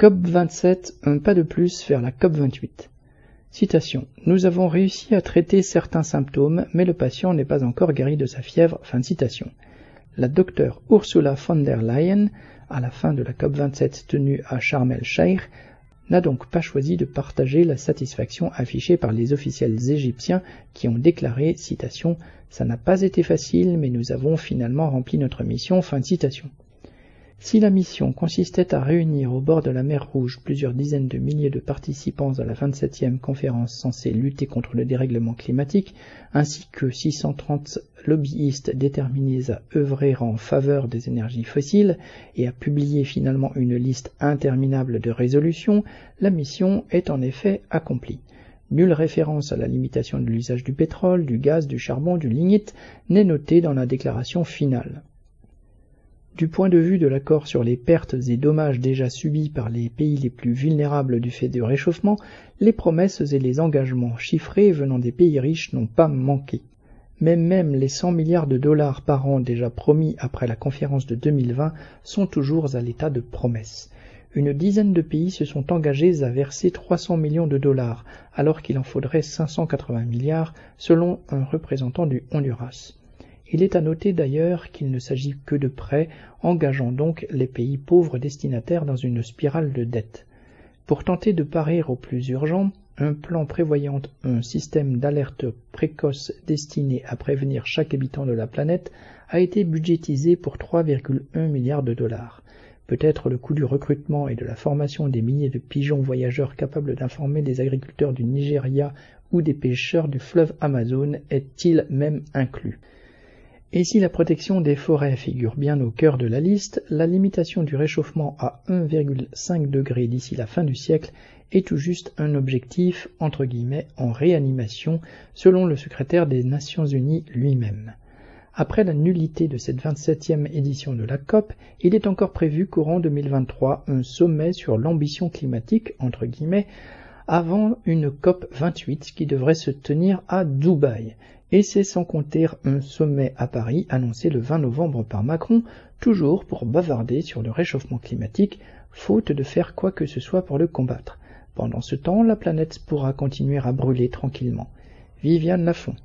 COP27, un pas de plus vers la COP28. Citation. Nous avons réussi à traiter certains symptômes, mais le patient n'est pas encore guéri de sa fièvre. Fin de citation. La docteure Ursula von der Leyen, à la fin de la COP27 tenue à Sharm el-Sheikh, n'a donc pas choisi de partager la satisfaction affichée par les officiels égyptiens qui ont déclaré, citation, Ça n'a pas été facile, mais nous avons finalement rempli notre mission. Fin de citation. Si la mission consistait à réunir au bord de la mer Rouge plusieurs dizaines de milliers de participants à la 27e conférence censée lutter contre le dérèglement climatique, ainsi que 630 lobbyistes déterminés à œuvrer en faveur des énergies fossiles et à publier finalement une liste interminable de résolutions, la mission est en effet accomplie. Nulle référence à la limitation de l'usage du pétrole, du gaz, du charbon, du lignite n'est notée dans la déclaration finale. Du point de vue de l'accord sur les pertes et dommages déjà subis par les pays les plus vulnérables du fait du réchauffement, les promesses et les engagements chiffrés venant des pays riches n'ont pas manqué. Mais même les 100 milliards de dollars par an déjà promis après la conférence de 2020 sont toujours à l'état de promesses. Une dizaine de pays se sont engagés à verser 300 millions de dollars, alors qu'il en faudrait 580 milliards, selon un représentant du Honduras. Il est à noter d'ailleurs qu'il ne s'agit que de prêts, engageant donc les pays pauvres destinataires dans une spirale de dette. Pour tenter de parer au plus urgent, un plan prévoyant un système d'alerte précoce destiné à prévenir chaque habitant de la planète a été budgétisé pour 3,1 milliards de dollars. Peut-être le coût du recrutement et de la formation des milliers de pigeons voyageurs capables d'informer des agriculteurs du Nigeria ou des pêcheurs du fleuve Amazon est-il même inclus? Et si la protection des forêts figure bien au cœur de la liste, la limitation du réchauffement à 1,5 degré d'ici la fin du siècle est tout juste un objectif entre guillemets en réanimation selon le secrétaire des Nations Unies lui-même. Après la nullité de cette 27e édition de la COP, il est encore prévu courant 2023 un sommet sur l'ambition climatique entre guillemets avant une COP 28 qui devrait se tenir à Dubaï et c'est sans compter un sommet à Paris annoncé le 20 novembre par Macron, toujours pour bavarder sur le réchauffement climatique, faute de faire quoi que ce soit pour le combattre. Pendant ce temps, la planète pourra continuer à brûler tranquillement. Viviane Lafont.